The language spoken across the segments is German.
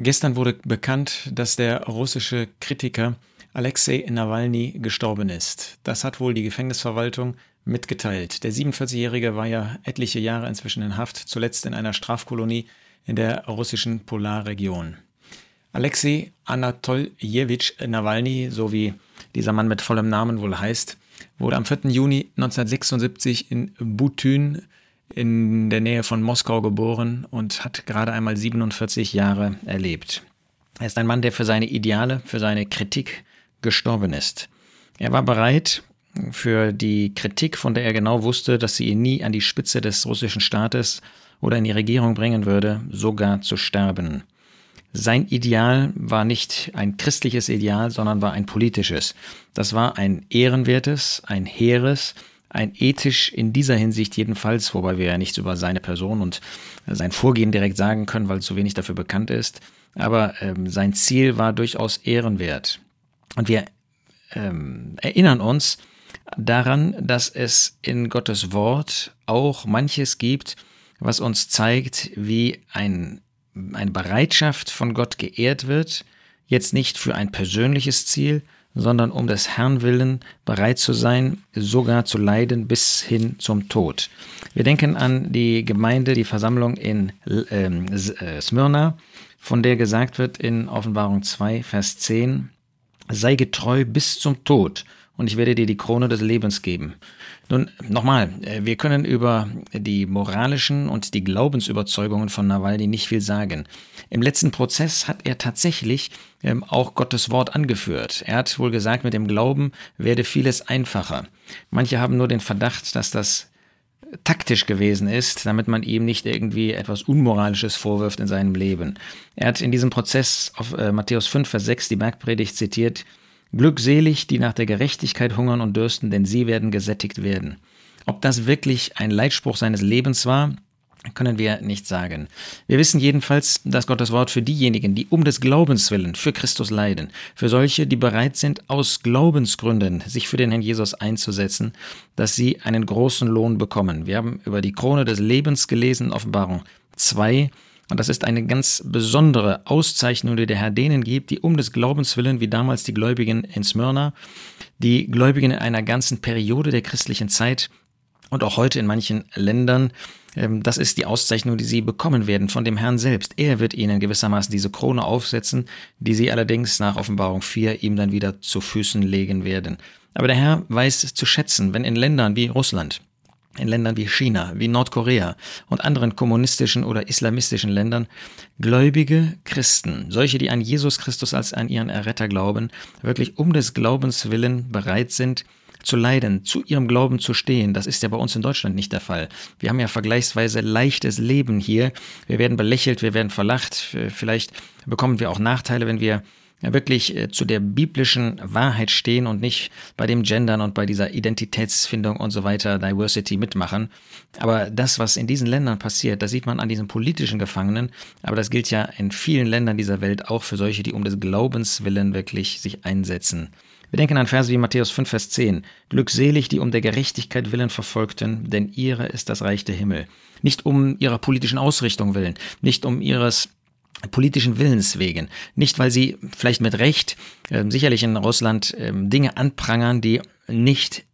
Gestern wurde bekannt, dass der russische Kritiker Alexei Nawalny gestorben ist. Das hat wohl die Gefängnisverwaltung mitgeteilt. Der 47-Jährige war ja etliche Jahre inzwischen in Haft, zuletzt in einer Strafkolonie in der russischen Polarregion. Alexei Anatoljewitsch Nawalny, so wie dieser Mann mit vollem Namen wohl heißt, wurde am 4. Juni 1976 in Butyn in der Nähe von Moskau geboren und hat gerade einmal 47 Jahre erlebt. Er ist ein Mann, der für seine Ideale, für seine Kritik gestorben ist. Er war bereit, für die Kritik, von der er genau wusste, dass sie ihn nie an die Spitze des russischen Staates oder in die Regierung bringen würde, sogar zu sterben. Sein Ideal war nicht ein christliches Ideal, sondern war ein politisches. Das war ein ehrenwertes, ein hehres, ein ethisch in dieser Hinsicht jedenfalls, wobei wir ja nichts über seine Person und sein Vorgehen direkt sagen können, weil zu wenig dafür bekannt ist. Aber ähm, sein Ziel war durchaus ehrenwert. Und wir ähm, erinnern uns daran, dass es in Gottes Wort auch manches gibt, was uns zeigt, wie ein, eine Bereitschaft von Gott geehrt wird, jetzt nicht für ein persönliches Ziel, sondern um des Herrn willen bereit zu sein, sogar zu leiden bis hin zum Tod. Wir denken an die Gemeinde, die Versammlung in ähm, äh, Smyrna, von der gesagt wird in Offenbarung 2, Vers 10, sei getreu bis zum Tod und ich werde dir die Krone des Lebens geben. Nun, nochmal, äh, wir können über die moralischen und die Glaubensüberzeugungen von Nawalny nicht viel sagen. Im letzten Prozess hat er tatsächlich ähm, auch Gottes Wort angeführt. Er hat wohl gesagt, mit dem Glauben werde vieles einfacher. Manche haben nur den Verdacht, dass das taktisch gewesen ist, damit man ihm nicht irgendwie etwas Unmoralisches vorwirft in seinem Leben. Er hat in diesem Prozess auf äh, Matthäus 5, Vers 6 die Bergpredigt zitiert, Glückselig, die nach der Gerechtigkeit hungern und dürsten, denn sie werden gesättigt werden. Ob das wirklich ein Leitspruch seines Lebens war, können wir nicht sagen. Wir wissen jedenfalls, dass Gottes Wort für diejenigen, die um des Glaubens willen für Christus leiden, für solche, die bereit sind, aus Glaubensgründen sich für den Herrn Jesus einzusetzen, dass sie einen großen Lohn bekommen. Wir haben über die Krone des Lebens gelesen, Offenbarung 2, und das ist eine ganz besondere Auszeichnung, die der Herr denen gibt, die um des Glaubens willen, wie damals die Gläubigen in Smyrna, die Gläubigen in einer ganzen Periode der christlichen Zeit und auch heute in manchen Ländern, ähm, das ist die Auszeichnung, die sie bekommen werden von dem Herrn selbst. Er wird ihnen gewissermaßen diese Krone aufsetzen, die sie allerdings nach Offenbarung 4 ihm dann wieder zu Füßen legen werden. Aber der Herr weiß zu schätzen, wenn in Ländern wie Russland, in Ländern wie China, wie Nordkorea und anderen kommunistischen oder islamistischen Ländern gläubige Christen, solche, die an Jesus Christus als an ihren Erretter glauben, wirklich um des Glaubens willen bereit sind, zu leiden, zu ihrem Glauben zu stehen. Das ist ja bei uns in Deutschland nicht der Fall. Wir haben ja vergleichsweise leichtes Leben hier. Wir werden belächelt, wir werden verlacht. Vielleicht bekommen wir auch Nachteile, wenn wir wirklich äh, zu der biblischen Wahrheit stehen und nicht bei dem Gendern und bei dieser Identitätsfindung und so weiter, Diversity mitmachen. Aber das, was in diesen Ländern passiert, das sieht man an diesen politischen Gefangenen, aber das gilt ja in vielen Ländern dieser Welt auch für solche, die um des Glaubens willen wirklich sich einsetzen. Wir denken an Verse wie Matthäus 5, Vers 10. Glückselig, die um der Gerechtigkeit willen verfolgten, denn ihre ist das Reich der Himmel. Nicht um ihrer politischen Ausrichtung willen, nicht um ihres politischen Willens wegen. Nicht, weil sie vielleicht mit Recht äh, sicherlich in Russland äh, Dinge anprangern, die nicht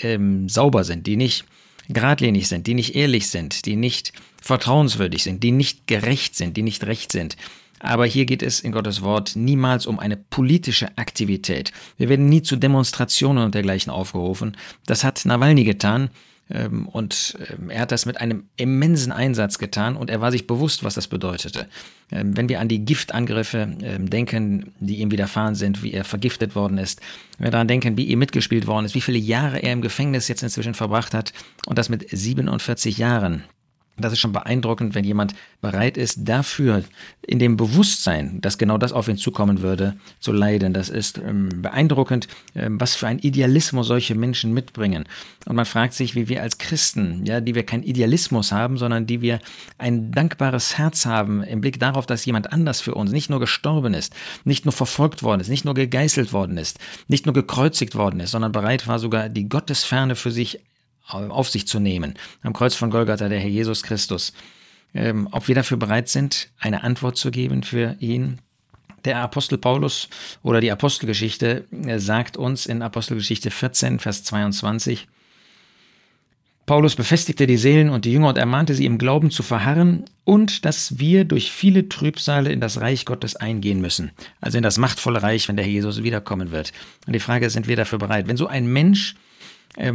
ähm, sauber sind, die nicht geradlinig sind, die nicht ehrlich sind, die nicht vertrauenswürdig sind, die nicht gerecht sind, die nicht recht sind. Aber hier geht es in Gottes Wort niemals um eine politische Aktivität. Wir werden nie zu Demonstrationen und dergleichen aufgerufen. Das hat Nawalny getan. Ähm, und ähm, er hat das mit einem immensen Einsatz getan und er war sich bewusst, was das bedeutete. Ähm, wenn wir an die Giftangriffe denken, die ihm widerfahren sind, wie er vergiftet worden ist, wenn wir daran denken, wie ihm mitgespielt worden ist, wie viele Jahre er im Gefängnis jetzt inzwischen verbracht hat und das mit 47 Jahren, das ist schon beeindruckend, wenn jemand bereit ist, dafür in dem Bewusstsein, dass genau das auf ihn zukommen würde, zu leiden. Das ist ähm, beeindruckend, ähm, was für ein Idealismus solche Menschen mitbringen. Und man fragt sich, wie wir als Christen, ja, die wir keinen Idealismus haben, sondern die wir ein dankbares Herz haben im Blick darauf, dass jemand anders für uns nicht nur gestorben ist, nicht nur verfolgt worden ist, nicht nur gegeißelt worden ist, nicht nur gekreuzigt worden ist, sondern bereit war sogar die Gottesferne für sich auf sich zu nehmen. Am Kreuz von Golgatha, der Herr Jesus Christus. ähm, ob wir dafür bereit sind, eine Antwort zu geben für ihn. Der Apostel Paulus oder die Apostelgeschichte äh, sagt uns in Apostelgeschichte 14, Vers 22, Paulus befestigte die Seelen und die Jünger und ermahnte sie im Glauben zu verharren und dass wir durch viele Trübsale in das Reich Gottes eingehen müssen. Also in das machtvolle Reich, wenn der Herr Jesus wiederkommen wird. Und die Frage ist, sind wir dafür bereit? Wenn so ein Mensch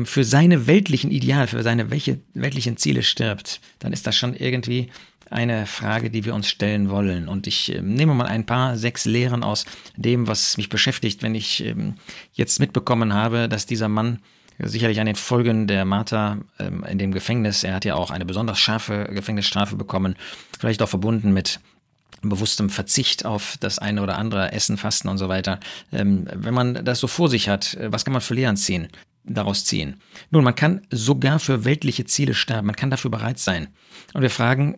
für seine weltlichen Ideale, für seine weltlichen Ziele stirbt, dann ist das schon irgendwie eine Frage, die wir uns stellen wollen. Und ich äh, nehme mal ein paar, sechs Lehren aus dem, was mich beschäftigt, wenn ich ähm, jetzt mitbekommen habe, dass dieser Mann sicherlich an den Folgen der Martha ähm, in dem Gefängnis, er hat ja auch eine besonders scharfe Gefängnisstrafe bekommen, vielleicht auch verbunden mit bewusstem Verzicht auf das eine oder andere Essen, Fasten und so weiter. Ähm, wenn man das so vor sich hat, äh, was kann man für Lehren ziehen? Daraus ziehen. Nun, man kann sogar für weltliche Ziele sterben, man kann dafür bereit sein. Und wir fragen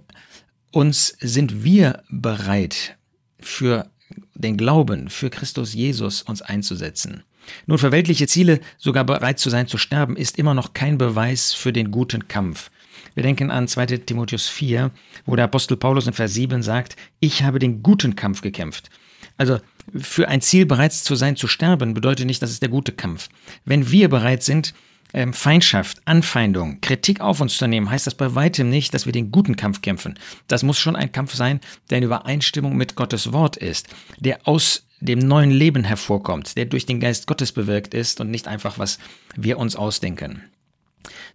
uns, sind wir bereit für den Glauben, für Christus Jesus uns einzusetzen? Nun, für weltliche Ziele sogar bereit zu sein zu sterben, ist immer noch kein Beweis für den guten Kampf. Wir denken an 2 Timotheus 4, wo der Apostel Paulus in Vers 7 sagt, ich habe den guten Kampf gekämpft. Also für ein Ziel bereit zu sein zu sterben, bedeutet nicht, das ist der gute Kampf. Wenn wir bereit sind, ähm, Feindschaft, Anfeindung, Kritik auf uns zu nehmen, heißt das bei weitem nicht, dass wir den guten Kampf kämpfen. Das muss schon ein Kampf sein, der in Übereinstimmung mit Gottes Wort ist, der aus dem neuen Leben hervorkommt, der durch den Geist Gottes bewirkt ist und nicht einfach, was wir uns ausdenken.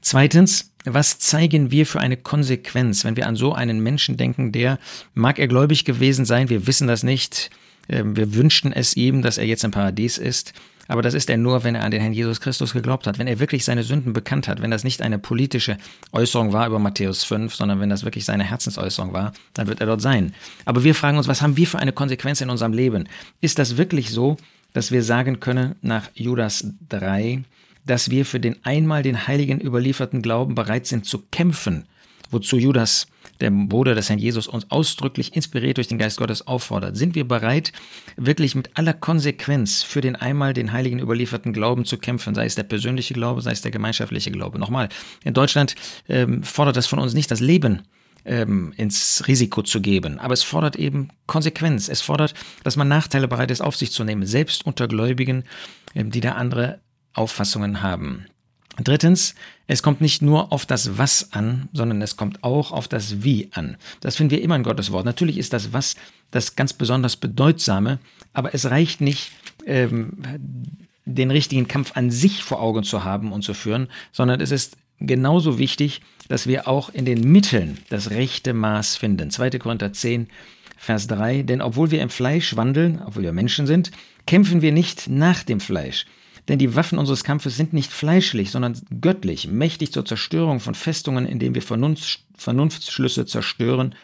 Zweitens, was zeigen wir für eine Konsequenz, wenn wir an so einen Menschen denken, der, mag er gläubig gewesen sein, wir wissen das nicht, wir wünschten es ihm, dass er jetzt im Paradies ist, aber das ist er nur, wenn er an den Herrn Jesus Christus geglaubt hat, wenn er wirklich seine Sünden bekannt hat, wenn das nicht eine politische Äußerung war über Matthäus 5, sondern wenn das wirklich seine Herzensäußerung war, dann wird er dort sein. Aber wir fragen uns, was haben wir für eine Konsequenz in unserem Leben? Ist das wirklich so, dass wir sagen können nach Judas 3, dass wir für den einmal den Heiligen überlieferten Glauben bereit sind zu kämpfen, wozu Judas der Bruder des Herrn Jesus uns ausdrücklich inspiriert durch den Geist Gottes auffordert. Sind wir bereit, wirklich mit aller Konsequenz für den einmal den Heiligen überlieferten Glauben zu kämpfen, sei es der persönliche Glaube, sei es der gemeinschaftliche Glaube? Nochmal, in Deutschland ähm, fordert das von uns nicht das Leben ähm, ins Risiko zu geben. Aber es fordert eben Konsequenz. Es fordert, dass man Nachteile bereit ist, auf sich zu nehmen, selbst unter Gläubigen, ähm, die da andere Auffassungen haben. Drittens, es kommt nicht nur auf das Was an, sondern es kommt auch auf das Wie an. Das finden wir immer in Gottes Wort. Natürlich ist das Was das ganz besonders Bedeutsame, aber es reicht nicht, ähm, den richtigen Kampf an sich vor Augen zu haben und zu führen, sondern es ist genauso wichtig, dass wir auch in den Mitteln das rechte Maß finden. 2. Korinther 10, Vers 3. Denn obwohl wir im Fleisch wandeln, obwohl wir Menschen sind, kämpfen wir nicht nach dem Fleisch. Denn die Waffen unseres Kampfes sind nicht fleischlich, sondern göttlich, mächtig zur Zerstörung von Festungen, indem wir Vernunftsschlüsse zerstören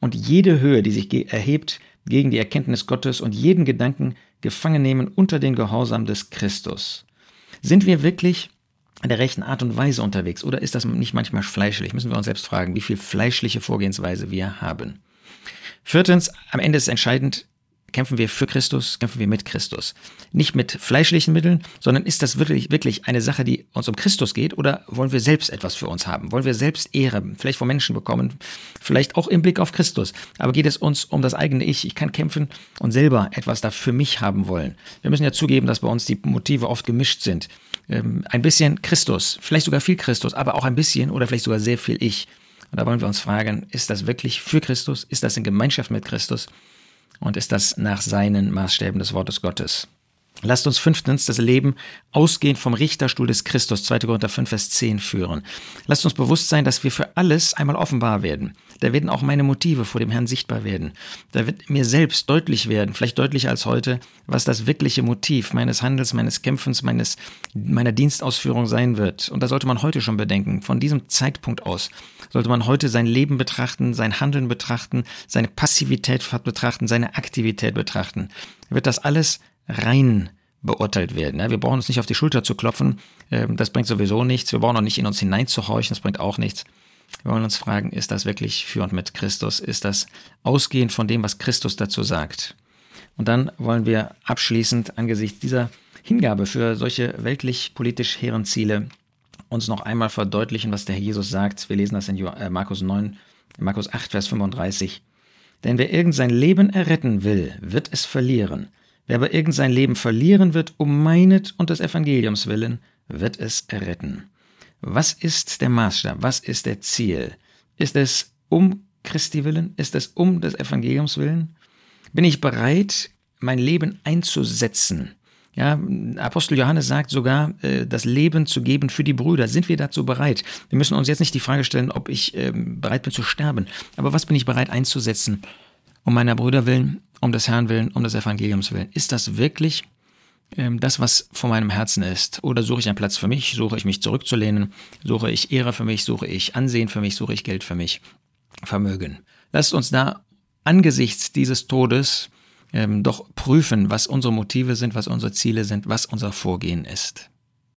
und jede Höhe, die sich erhebt gegen die Erkenntnis Gottes und jeden Gedanken gefangen nehmen unter den Gehorsam des Christus. Sind wir wirklich in der rechten Art und Weise unterwegs oder ist das nicht manchmal fleischlich? Müssen wir uns selbst fragen, wie viel fleischliche Vorgehensweise wir haben. Viertens, am Ende ist entscheidend, Kämpfen wir für Christus, kämpfen wir mit Christus. Nicht mit fleischlichen Mitteln, sondern ist das wirklich, wirklich eine Sache, die uns um Christus geht oder wollen wir selbst etwas für uns haben? Wollen wir selbst Ehre, vielleicht von Menschen bekommen, vielleicht auch im Blick auf Christus? Aber geht es uns um das eigene Ich? Ich kann kämpfen und selber etwas da für mich haben wollen. Wir müssen ja zugeben, dass bei uns die Motive oft gemischt sind. Ähm, ein bisschen Christus, vielleicht sogar viel Christus, aber auch ein bisschen oder vielleicht sogar sehr viel Ich. Und da wollen wir uns fragen, ist das wirklich für Christus? Ist das in Gemeinschaft mit Christus? Und ist das nach seinen Maßstäben des Wortes Gottes. Lasst uns fünftens das Leben ausgehend vom Richterstuhl des Christus, 2. Korinther 5, Vers 10 führen. Lasst uns bewusst sein, dass wir für alles einmal offenbar werden. Da werden auch meine Motive vor dem Herrn sichtbar werden. Da wird mir selbst deutlich werden, vielleicht deutlicher als heute, was das wirkliche Motiv meines Handels, meines Kämpfens, meines, meiner Dienstausführung sein wird. Und da sollte man heute schon bedenken. Von diesem Zeitpunkt aus sollte man heute sein Leben betrachten, sein Handeln betrachten, seine Passivität betrachten, seine Aktivität betrachten. Wird das alles rein beurteilt werden. Wir brauchen uns nicht auf die Schulter zu klopfen, ähm, das bringt sowieso nichts. Wir brauchen auch nicht in uns hineinzuhorchen, das bringt auch nichts. Wir wollen uns fragen, ist das wirklich für und mit Christus? Ist das ausgehend von dem, was Christus dazu sagt? Und dann wollen wir abschließend angesichts dieser Hingabe für solche weltlich-politisch hehren Ziele uns noch einmal verdeutlichen, was der Herr Jesus sagt. Wir lesen das in äh, Markus 9, Markus 8, Vers 35. Denn wer irgend sein Leben erretten will, wird es verlieren. Wer aber irgend sein Leben verlieren wird, um meinet und des Evangeliums willen, wird es erretten. Was ist der Maßstab? Was ist der Ziel? Ist es um Christi willen? Ist es um des Evangeliums willen? Bin ich bereit, mein Leben einzusetzen? Ja, Apostel Johannes sagt sogar, äh, das Leben zu geben für die Brüder. Sind wir dazu bereit? Wir müssen uns jetzt nicht die Frage stellen, ob ich äh, bereit bin zu sterben, aber was bin ich bereit einzusetzen? Um meiner Brüder willen, um des Herrn willen, um des Evangeliums willen. Ist das wirklich ähm, das, was vor meinem Herzen ist? Oder suche ich einen Platz für mich? Suche ich mich zurückzulehnen? Suche ich Ehre für mich? Suche ich Ansehen für mich? Suche ich Geld für mich? Vermögen. Lasst uns da angesichts dieses Todes ähm, doch prüfen, was unsere Motive sind, was unsere Ziele sind, was unser Vorgehen ist.